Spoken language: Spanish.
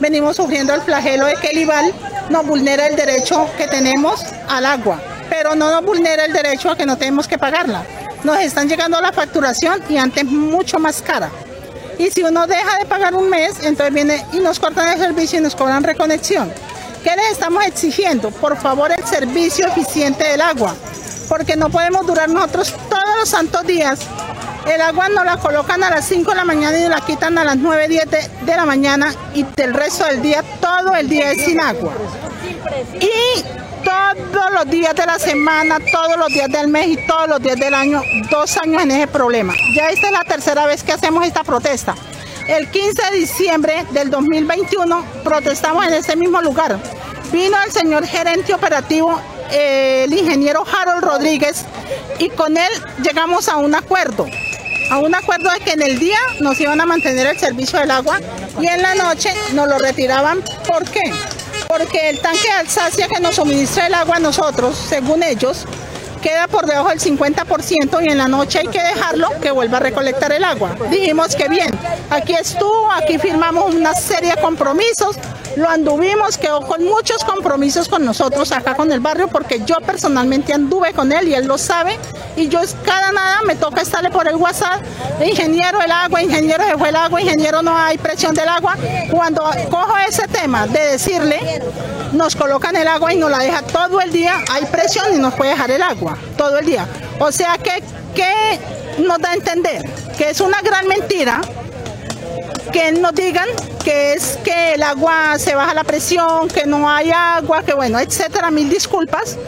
venimos sufriendo el flagelo de que el IVAL nos vulnera el derecho que tenemos al agua, pero no nos vulnera el derecho a que no tenemos que pagarla. Nos están llegando la facturación y antes mucho más cara. Y si uno deja de pagar un mes, entonces viene y nos cortan el servicio y nos cobran reconexión. ¿Qué les estamos exigiendo? Por favor, el servicio eficiente del agua, porque no podemos durar nosotros todos los santos días. El agua nos la colocan a las 5 de la mañana y la quitan a las 9, 10 de, de la mañana y del resto del día, todo el día es sin agua. Y todos los días de la semana, todos los días del mes y todos los días del año, dos años en ese problema. Ya esta es la tercera vez que hacemos esta protesta. El 15 de diciembre del 2021 protestamos en este mismo lugar. Vino el señor gerente operativo, eh, el ingeniero Harold Rodríguez, y con él llegamos a un acuerdo. A un acuerdo de que en el día nos iban a mantener el servicio del agua y en la noche nos lo retiraban. ¿Por qué? Porque el tanque de Alsacia que nos suministra el agua a nosotros, según ellos, queda por debajo del 50% y en la noche hay que dejarlo que vuelva a recolectar el agua. Dijimos que bien, aquí estuvo, aquí firmamos una serie de compromisos, lo anduvimos, quedó con muchos compromisos con nosotros acá con el barrio, porque yo personalmente anduve con él y él lo sabe, y yo cada nada me toca estarle por el WhatsApp, ingeniero el agua, ingeniero se fue el agua, ingeniero no hay presión del agua. Cuando cojo ese tema de decirle, nos colocan el agua y nos la deja todo el día, hay presión y nos puede dejar el agua todo el día. O sea que, que nos da a entender que es una gran mentira que nos digan que es que el agua se baja la presión, que no hay agua, que bueno, etcétera, mil disculpas,